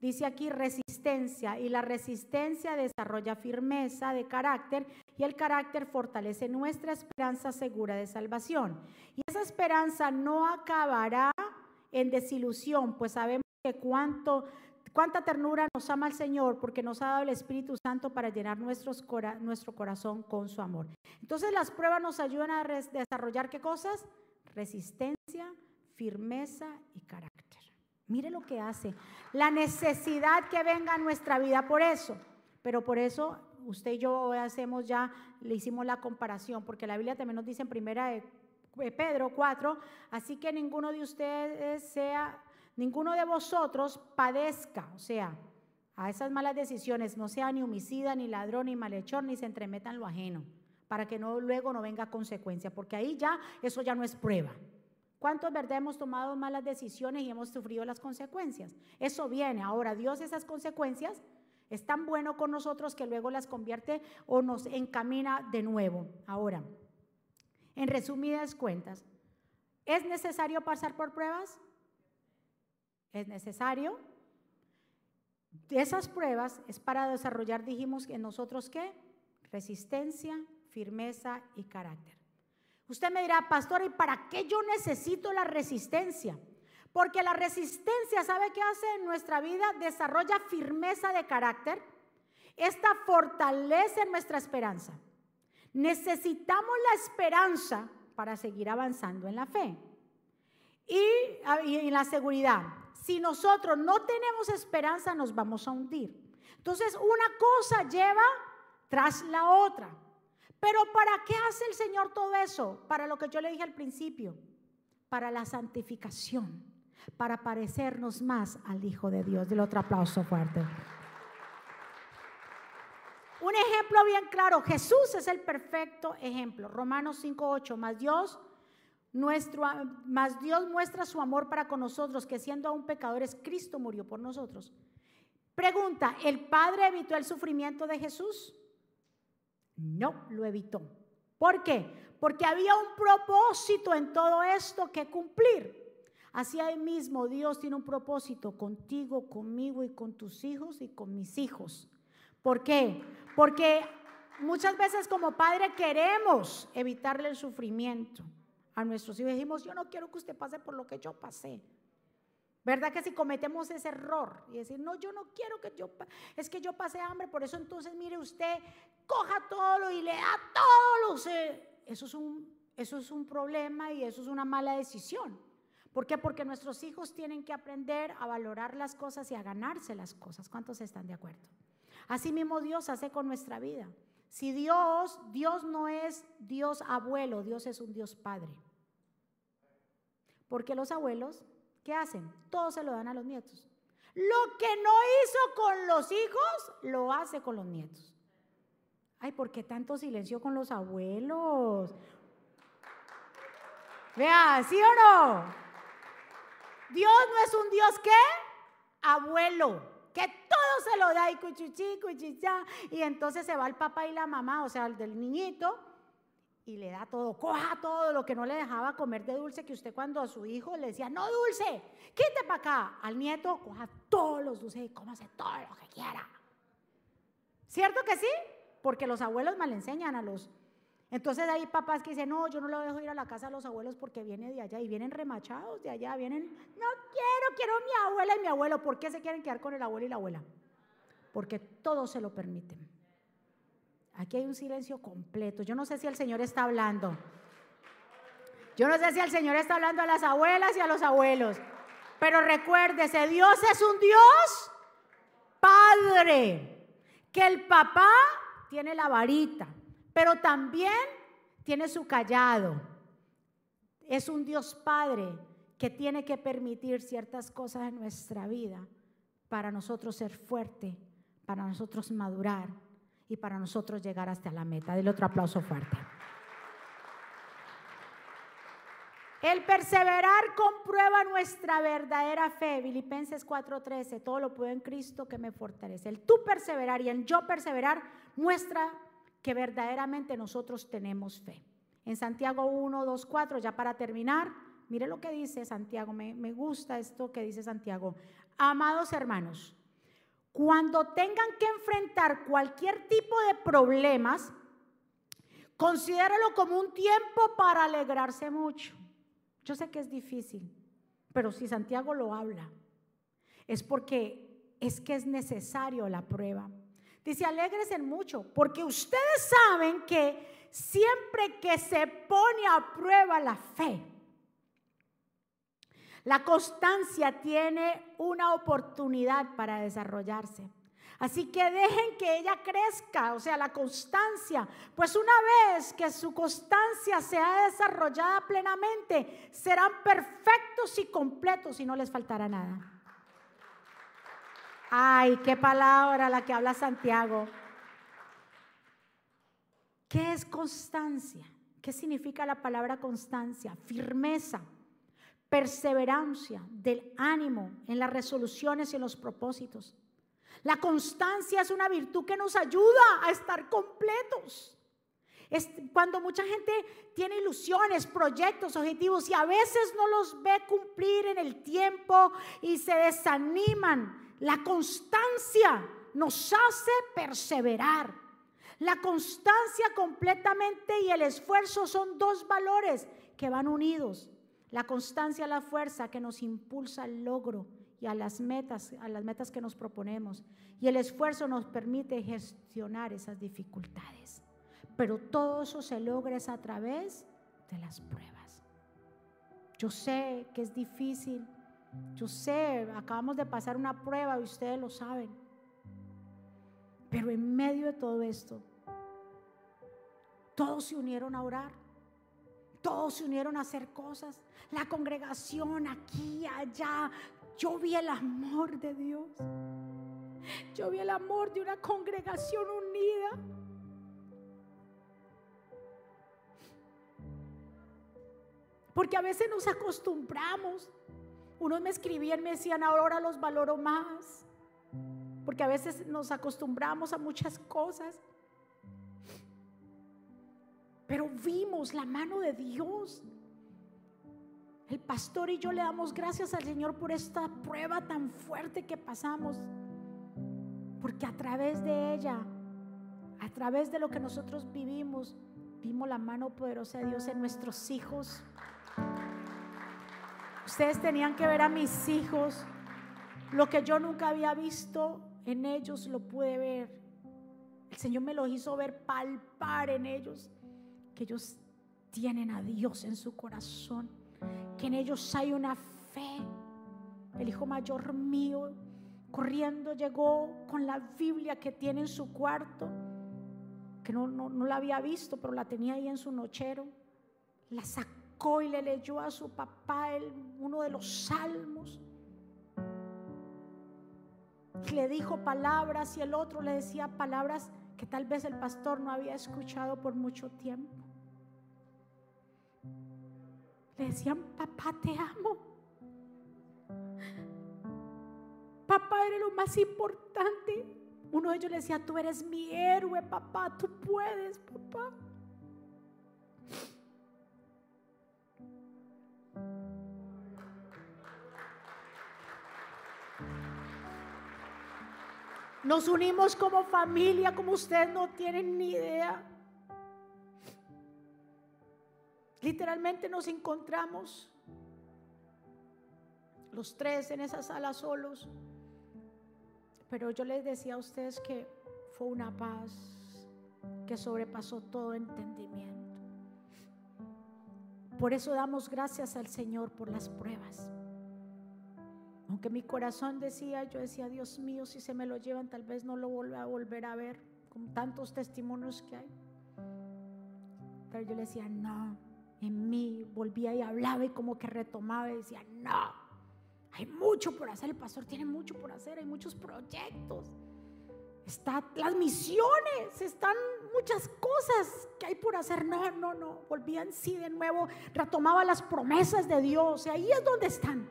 dice aquí, resistencia, y la resistencia desarrolla firmeza de carácter, y el carácter fortalece nuestra esperanza segura de salvación. Y esa esperanza no acabará en desilusión, pues sabemos que cuanto Cuánta ternura nos ama el Señor porque nos ha dado el Espíritu Santo para llenar nuestro corazón con su amor. Entonces las pruebas nos ayudan a desarrollar qué cosas? Resistencia, firmeza y carácter. Mire lo que hace. La necesidad que venga a nuestra vida por eso. Pero por eso usted y yo hoy hacemos ya, le hicimos la comparación, porque la Biblia también nos dice en primera Pedro 4, así que ninguno de ustedes sea ninguno de vosotros padezca, o sea, a esas malas decisiones, no sea ni homicida, ni ladrón, ni malhechor, ni se entremeta en lo ajeno, para que no, luego no venga consecuencia, porque ahí ya, eso ya no es prueba. ¿Cuántos, verdad, hemos tomado malas decisiones y hemos sufrido las consecuencias? Eso viene. Ahora, Dios esas consecuencias es tan bueno con nosotros que luego las convierte o nos encamina de nuevo. Ahora, en resumidas cuentas, ¿es necesario pasar por pruebas? Es necesario. Esas pruebas es para desarrollar, dijimos en nosotros qué? Resistencia, firmeza y carácter. Usted me dirá, pastor, ¿y para qué yo necesito la resistencia? Porque la resistencia, ¿sabe qué hace en nuestra vida? Desarrolla firmeza de carácter. Esta fortalece nuestra esperanza. Necesitamos la esperanza para seguir avanzando en la fe. Y, y en la seguridad. Si nosotros no tenemos esperanza, nos vamos a hundir. Entonces, una cosa lleva tras la otra. Pero ¿para qué hace el Señor todo eso? Para lo que yo le dije al principio, para la santificación, para parecernos más al Hijo de Dios. Del otro aplauso fuerte. Un ejemplo bien claro, Jesús es el perfecto ejemplo. Romanos 5:8, más Dios nuestro, más Dios muestra su amor para con nosotros, que siendo aún pecadores, Cristo murió por nosotros. Pregunta, ¿el Padre evitó el sufrimiento de Jesús? No, lo evitó. ¿Por qué? Porque había un propósito en todo esto que cumplir. Así mismo Dios tiene un propósito contigo, conmigo y con tus hijos y con mis hijos. ¿Por qué? Porque muchas veces como padre queremos evitarle el sufrimiento a nuestros hijos. Dijimos, yo no quiero que usted pase por lo que yo pasé. ¿Verdad que si cometemos ese error y decir, no, yo no quiero que yo, es que yo pasé hambre, por eso entonces mire usted, coja todo y le da todo lo eso es eso es un problema y eso es una mala decisión. ¿Por qué? Porque nuestros hijos tienen que aprender a valorar las cosas y a ganarse las cosas. ¿Cuántos están de acuerdo? Así mismo Dios hace con nuestra vida. Si Dios, Dios no es Dios abuelo, Dios es un Dios padre. Porque los abuelos, ¿qué hacen? Todo se lo dan a los nietos. Lo que no hizo con los hijos, lo hace con los nietos. Ay, ¿por qué tanto silencio con los abuelos? Vea, ¿sí o no? Dios no es un Dios que abuelo, que todo se lo da y cuchuchi, cuchicha, y entonces se va el papá y la mamá, o sea, el del niñito, y le da todo, coja todo lo que no le dejaba comer de dulce, que usted cuando a su hijo le decía, no dulce, quite para acá, al nieto, coja todos los dulces y cómase todo lo que quiera. ¿Cierto que sí? porque los abuelos mal enseñan a los... Entonces hay papás que dicen, no, yo no lo dejo ir a la casa de los abuelos porque viene de allá y vienen remachados de allá, vienen, no quiero, quiero mi abuela y mi abuelo. ¿Por qué se quieren quedar con el abuelo y la abuela? Porque todos se lo permiten. Aquí hay un silencio completo. Yo no sé si el Señor está hablando. Yo no sé si el Señor está hablando a las abuelas y a los abuelos. Pero recuérdese, Dios es un Dios Padre. Que el papá tiene la varita, pero también tiene su callado. Es un Dios Padre que tiene que permitir ciertas cosas en nuestra vida para nosotros ser fuerte, para nosotros madurar y para nosotros llegar hasta la meta. Dele otro aplauso fuerte. El perseverar comprueba nuestra verdadera fe. Filipenses 4:13, todo lo puedo en Cristo que me fortalece. El tú perseverar y el yo perseverar muestra que verdaderamente nosotros tenemos fe. En Santiago 1, 2, 4, ya para terminar, mire lo que dice Santiago, me, me gusta esto que dice Santiago. Amados hermanos, cuando tengan que enfrentar cualquier tipo de problemas, considéralo como un tiempo para alegrarse mucho. Yo sé que es difícil, pero si Santiago lo habla, es porque es que es necesario la prueba. Dice, alegres mucho, porque ustedes saben que siempre que se pone a prueba la fe, la constancia tiene una oportunidad para desarrollarse. Así que dejen que ella crezca, o sea, la constancia. Pues una vez que su constancia sea desarrollada plenamente, serán perfectos y completos y no les faltará nada. Ay, qué palabra la que habla Santiago. ¿Qué es constancia? ¿Qué significa la palabra constancia? Firmeza, perseverancia del ánimo en las resoluciones y en los propósitos. La constancia es una virtud que nos ayuda a estar completos. Cuando mucha gente tiene ilusiones, proyectos, objetivos y a veces no los ve cumplir en el tiempo y se desaniman. La constancia nos hace perseverar. La constancia completamente y el esfuerzo son dos valores que van unidos. La constancia es la fuerza que nos impulsa al logro y a las metas, a las metas que nos proponemos. Y el esfuerzo nos permite gestionar esas dificultades. Pero todo eso se logra a través de las pruebas. Yo sé que es difícil. Yo sé, acabamos de pasar una prueba y ustedes lo saben. Pero en medio de todo esto, todos se unieron a orar. Todos se unieron a hacer cosas. La congregación aquí, allá, yo vi el amor de Dios. Yo vi el amor de una congregación unida. Porque a veces nos acostumbramos. Unos me escribían, me decían, ahora los valoro más. Porque a veces nos acostumbramos a muchas cosas. Pero vimos la mano de Dios el pastor y yo le damos gracias al Señor por esta prueba tan fuerte que pasamos. Porque a través de ella, a través de lo que nosotros vivimos, vimos la mano poderosa de Dios en nuestros hijos. Ustedes tenían que ver a mis hijos. Lo que yo nunca había visto en ellos lo pude ver. El Señor me lo hizo ver, palpar en ellos, que ellos tienen a Dios en su corazón, que en ellos hay una fe. El hijo mayor mío, corriendo, llegó con la Biblia que tiene en su cuarto, que no, no, la había visto, pero la tenía ahí en su nochero. La sacó y le leyó a su papá el, uno de los salmos le dijo palabras y el otro le decía palabras que tal vez el pastor no había escuchado por mucho tiempo. Le decían, papá, te amo. Papá, eres lo más importante. Uno de ellos le decía, tú eres mi héroe, papá, tú puedes, papá. Nos unimos como familia, como ustedes no tienen ni idea. Literalmente nos encontramos los tres en esa sala solos. Pero yo les decía a ustedes que fue una paz que sobrepasó todo entendimiento. Por eso damos gracias al Señor por las pruebas. Aunque mi corazón decía, yo decía, Dios mío, si se me lo llevan, tal vez no lo vuelva a volver a ver, con tantos testimonios que hay. Pero yo le decía, no, en mí volvía y hablaba y como que retomaba y decía, no, hay mucho por hacer, el pastor tiene mucho por hacer, hay muchos proyectos, están las misiones, están muchas cosas que hay por hacer. No, no, no, volvía en sí de nuevo, retomaba las promesas de Dios, y ahí es donde están.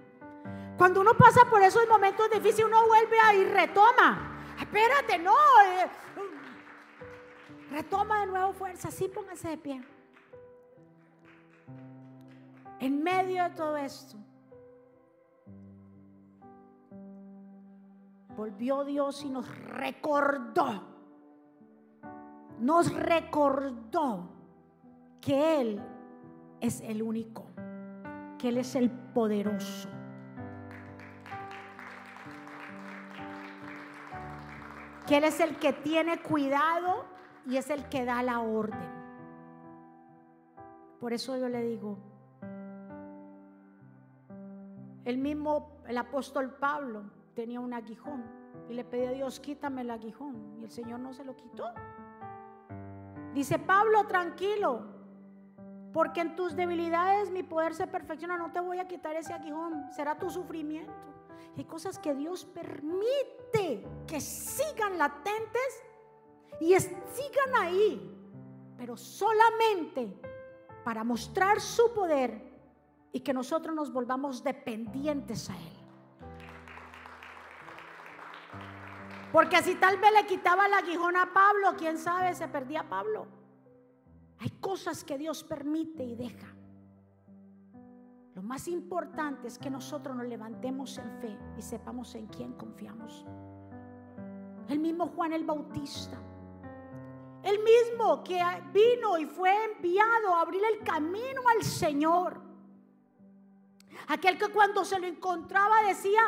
Cuando uno pasa por esos momentos difíciles, uno vuelve ahí y retoma. Espérate, no. Eh, retoma de nuevo fuerza. Sí, póngase de pie. En medio de todo esto, volvió Dios y nos recordó. Nos recordó que Él es el único, que Él es el poderoso que Él es el que tiene cuidado y es el que da la orden. Por eso yo le digo, el mismo, el apóstol Pablo tenía un aguijón y le pedía a Dios, quítame el aguijón. Y el Señor no se lo quitó. Dice Pablo, tranquilo, porque en tus debilidades mi poder se perfecciona. No te voy a quitar ese aguijón, será tu sufrimiento. Hay cosas que Dios permite que sigan latentes y sigan ahí, pero solamente para mostrar su poder y que nosotros nos volvamos dependientes a Él. Porque si tal vez le quitaba el aguijón a Pablo, quién sabe, se perdía Pablo. Hay cosas que Dios permite y deja lo más importante es que nosotros nos levantemos en fe y sepamos en quién confiamos. El mismo Juan el Bautista. El mismo que vino y fue enviado a abrir el camino al Señor. Aquel que cuando se lo encontraba decía,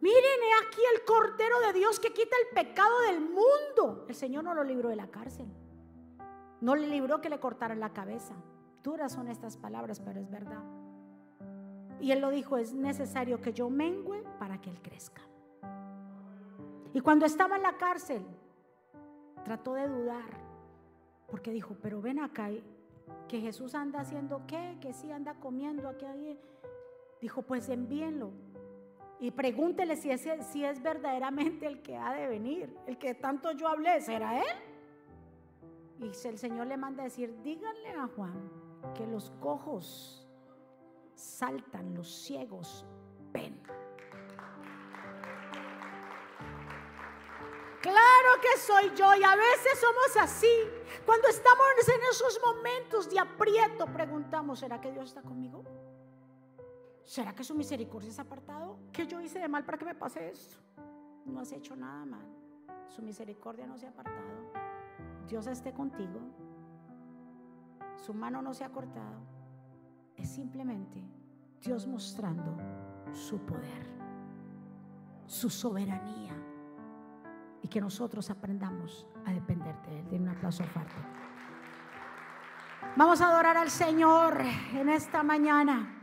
miren he aquí el Cordero de Dios que quita el pecado del mundo. El Señor no lo libró de la cárcel. No le libró que le cortaran la cabeza. Duras son estas palabras, pero es verdad. Y él lo dijo, es necesario que yo mengüe para que él crezca. Y cuando estaba en la cárcel, trató de dudar, porque dijo, pero ven acá, que Jesús anda haciendo qué, que sí anda comiendo aquí. Dijo, pues envíenlo. Y pregúntele si es, si es verdaderamente el que ha de venir, el que tanto yo hablé, ¿será él? Y el Señor le manda a decir, díganle a Juan que los cojos saltan, los ciegos ven. Claro que soy yo y a veces somos así. Cuando estamos en esos momentos de aprieto, preguntamos, ¿será que Dios está conmigo? ¿Será que su misericordia es apartado? ¿Qué yo hice de mal para que me pase esto? No has hecho nada mal. Su misericordia no se ha apartado. Dios esté contigo. Su mano no se ha cortado. Es simplemente Dios mostrando su poder, su soberanía y que nosotros aprendamos a depender de Él. Denle un aplauso fuerte. Vamos a adorar al Señor en esta mañana.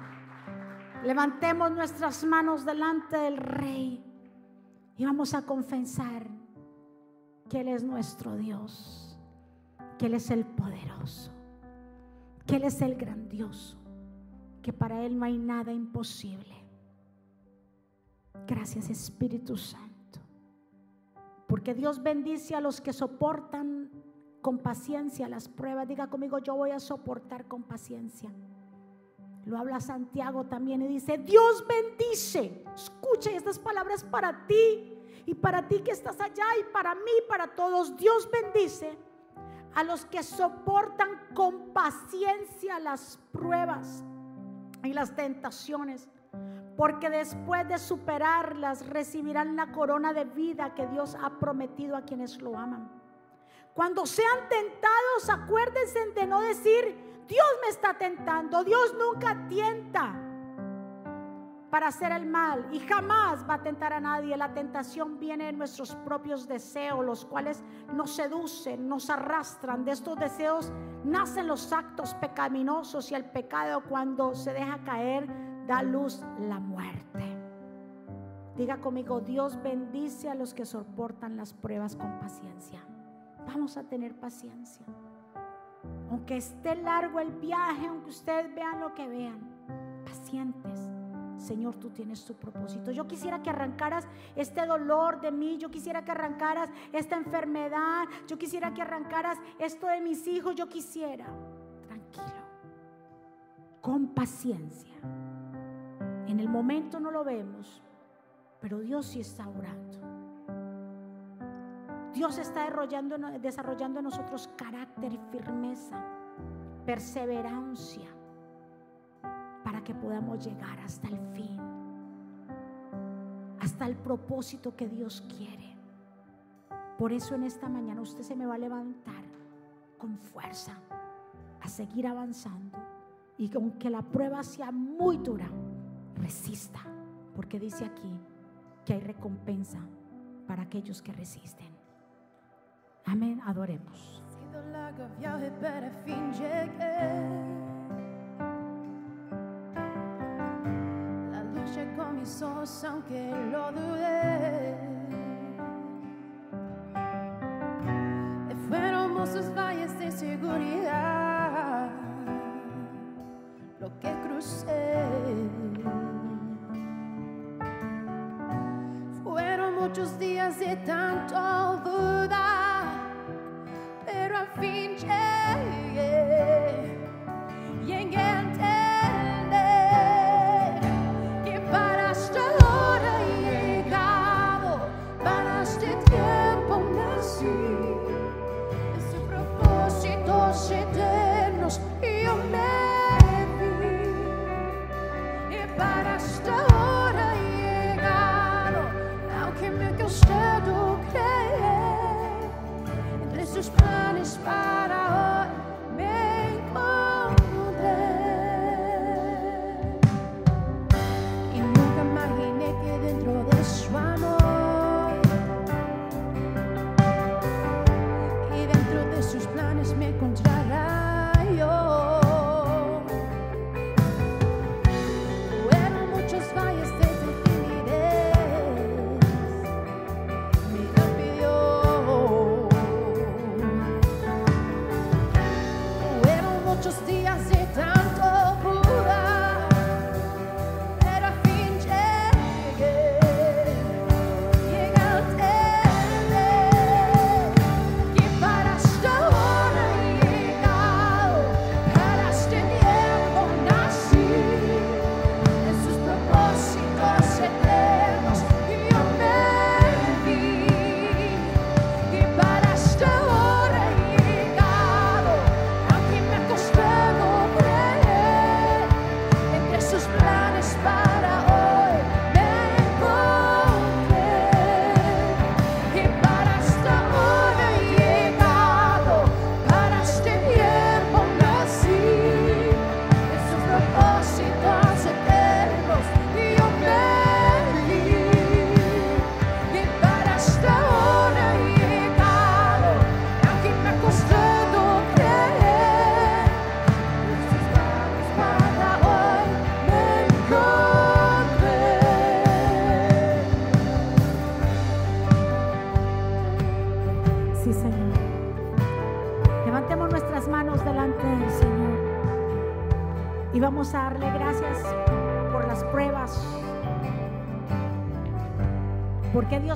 Levantemos nuestras manos delante del Rey y vamos a confesar que Él es nuestro Dios, que Él es el poderoso, que Él es el grandioso, que para Él no hay nada imposible. Gracias Espíritu Santo, porque Dios bendice a los que soportan con paciencia las pruebas. Diga conmigo, yo voy a soportar con paciencia. Lo habla Santiago también y dice, Dios bendice. Escuche estas palabras para ti y para ti que estás allá y para mí, para todos. Dios bendice a los que soportan con paciencia las pruebas y las tentaciones, porque después de superarlas recibirán la corona de vida que Dios ha prometido a quienes lo aman. Cuando sean tentados, acuérdense de no decir, Dios me está tentando. Dios nunca tienta para hacer el mal y jamás va a tentar a nadie. La tentación viene de nuestros propios deseos, los cuales nos seducen, nos arrastran. De estos deseos nacen los actos pecaminosos y el pecado cuando se deja caer da luz la muerte. Diga conmigo, Dios bendice a los que soportan las pruebas con paciencia. Vamos a tener paciencia. Aunque esté largo el viaje, aunque ustedes vean lo que vean, pacientes. Señor, tú tienes tu propósito. Yo quisiera que arrancaras este dolor de mí, yo quisiera que arrancaras esta enfermedad, yo quisiera que arrancaras esto de mis hijos, yo quisiera. Tranquilo, con paciencia. En el momento no lo vemos, pero Dios sí está orando. Dios está desarrollando, en nosotros carácter firmeza, perseverancia, para que podamos llegar hasta el fin, hasta el propósito que Dios quiere. Por eso en esta mañana usted se me va a levantar con fuerza a seguir avanzando y aunque la prueba sea muy dura, resista, porque dice aquí que hay recompensa para aquellos que resisten. Amén, adoremos. La lucha con mis ojos, aunque lo dudé. Fueron muchos valles de seguridad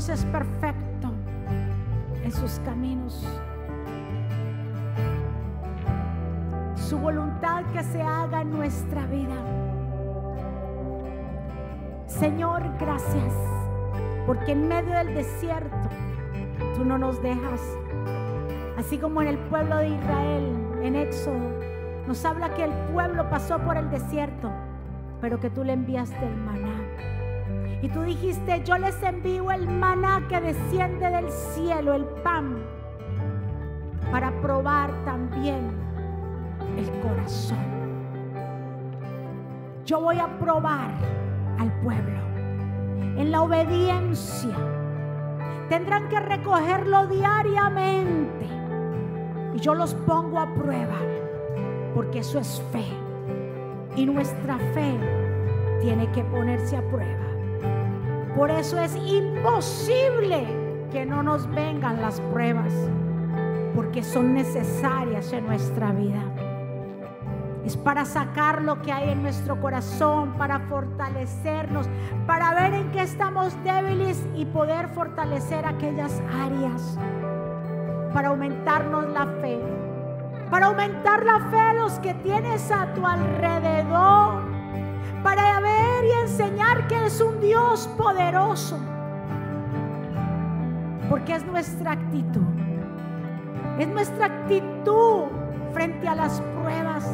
Es perfecto en sus caminos. Su voluntad que se haga en nuestra vida. Señor, gracias. Porque en medio del desierto tú no nos dejas. Así como en el pueblo de Israel, en Éxodo, nos habla que el pueblo pasó por el desierto, pero que tú le enviaste el maná. Y tú dijiste, yo les envío el maná que desciende del cielo, el pan, para probar también el corazón. Yo voy a probar al pueblo en la obediencia. Tendrán que recogerlo diariamente. Y yo los pongo a prueba, porque eso es fe. Y nuestra fe tiene que ponerse a prueba. Por eso es imposible que no nos vengan las pruebas, porque son necesarias en nuestra vida. Es para sacar lo que hay en nuestro corazón, para fortalecernos, para ver en qué estamos débiles y poder fortalecer aquellas áreas, para aumentarnos la fe, para aumentar la fe a los que tienes a tu alrededor, para ver y enseñar que es un Dios poderoso, porque es nuestra actitud, es nuestra actitud frente a las pruebas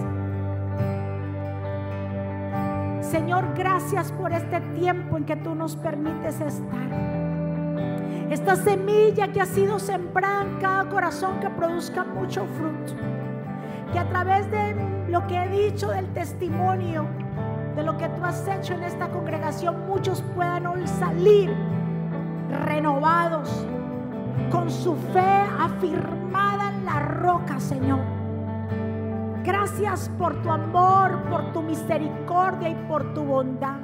Señor, gracias por este tiempo en que tú nos permites estar. Esta semilla que ha sido sembrada en cada corazón que produzca mucho fruto. Que a través de lo que he dicho del testimonio, de lo que tú has hecho en esta congregación, muchos puedan hoy salir renovados, con su fe afirmada en la roca, Señor Gracias por tu amor, por tu misericordia y por tu bondad.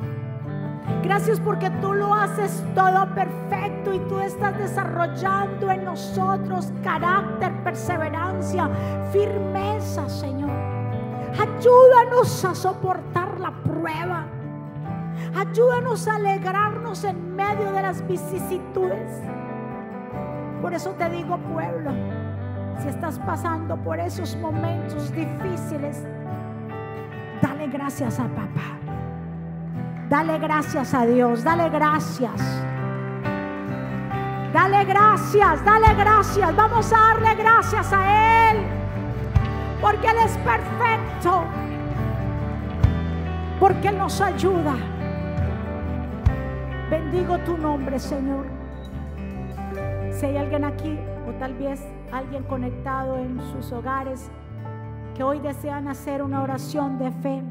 Gracias porque tú lo haces todo perfecto y tú estás desarrollando en nosotros carácter, perseverancia, firmeza, Señor. Ayúdanos a soportar prueba. Ayúdanos a alegrarnos en medio de las vicisitudes. Por eso te digo, pueblo, si estás pasando por esos momentos difíciles, dale gracias a papá. Dale gracias a Dios, dale gracias. Dale gracias, dale gracias. Vamos a darle gracias a Él. Porque Él es perfecto. Porque nos ayuda. Bendigo tu nombre, Señor. Si hay alguien aquí o tal vez alguien conectado en sus hogares que hoy desean hacer una oración de fe.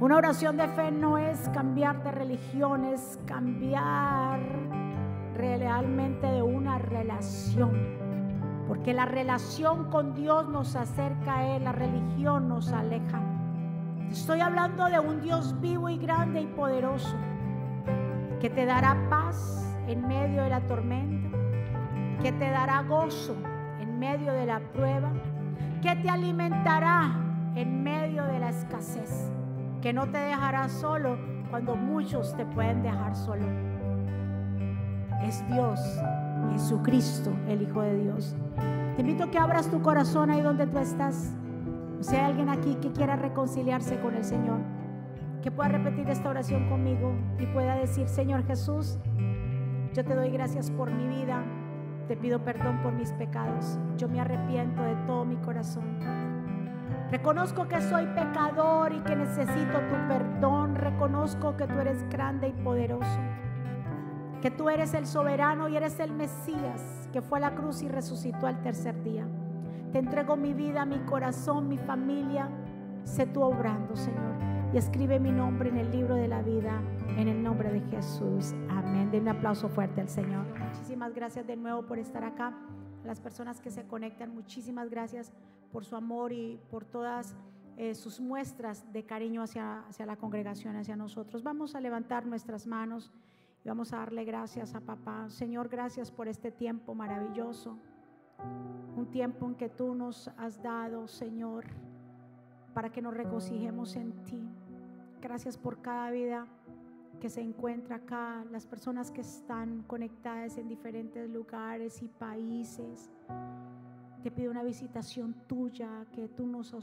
Una oración de fe no es cambiar de religión, es cambiar realmente de una relación. Porque la relación con Dios nos acerca a Él, la religión nos aleja. Estoy hablando de un Dios vivo y grande y poderoso que te dará paz en medio de la tormenta que te dará gozo en medio de la prueba, que te alimentará en medio de la escasez, que no te dejará solo cuando muchos te pueden dejar solo. Es Dios, Jesucristo, el Hijo de Dios. Te invito a que abras tu corazón ahí donde tú estás. Si hay alguien aquí que quiera reconciliarse con el Señor, que pueda repetir esta oración conmigo y pueda decir, Señor Jesús, yo te doy gracias por mi vida. Te pido perdón por mis pecados. Yo me arrepiento de todo mi corazón. Reconozco que soy pecador y que necesito tu perdón. Reconozco que tú eres grande y poderoso. Que tú eres el soberano y eres el Mesías que fue a la cruz y resucitó al tercer día. Te entrego mi vida, mi corazón, mi familia. Sé tú obrando, Señor. Y escribe mi nombre en el libro de la vida en el nombre de Jesús. Amén. Den un aplauso fuerte al Señor. Muchísimas gracias de nuevo por estar acá. Las personas que se conectan, muchísimas gracias por su amor y por todas eh, sus muestras de cariño hacia, hacia la congregación, hacia nosotros. Vamos a levantar nuestras manos y vamos a darle gracias a papá. Señor, gracias por este tiempo maravilloso. Un tiempo en que tú nos has dado, Señor, para que nos regocijemos en ti. Gracias por cada vida que se encuentra acá, las personas que están conectadas en diferentes lugares y países. Te pido una visitación tuya, que tú nos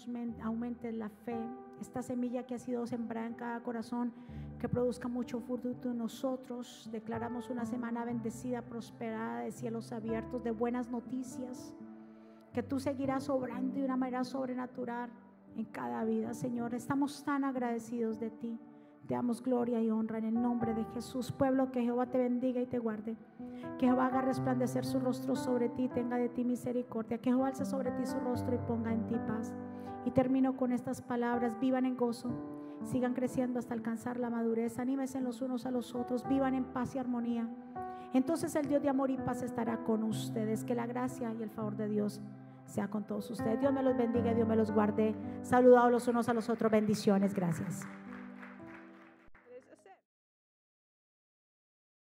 aumentes la fe. Esta semilla que ha sido sembrada en cada corazón, que produzca mucho fruto en nosotros. Declaramos una semana bendecida, prosperada, de cielos abiertos, de buenas noticias. Que tú seguirás obrando de una manera sobrenatural en cada vida, Señor. Estamos tan agradecidos de ti. Te damos gloria y honra en el nombre de Jesús. Pueblo, que Jehová te bendiga y te guarde. Que Jehová haga resplandecer su rostro sobre ti, tenga de ti misericordia. Que Jehová alce sobre ti su rostro y ponga en ti paz. Y termino con estas palabras. Vivan en gozo. Sigan creciendo hasta alcanzar la madurez. Anímense los unos a los otros. Vivan en paz y armonía. Entonces el Dios de amor y paz estará con ustedes. Que la gracia y el favor de Dios sea con todos ustedes. Dios me los bendiga, Dios me los guarde. Saludados los unos a los otros. Bendiciones. Gracias.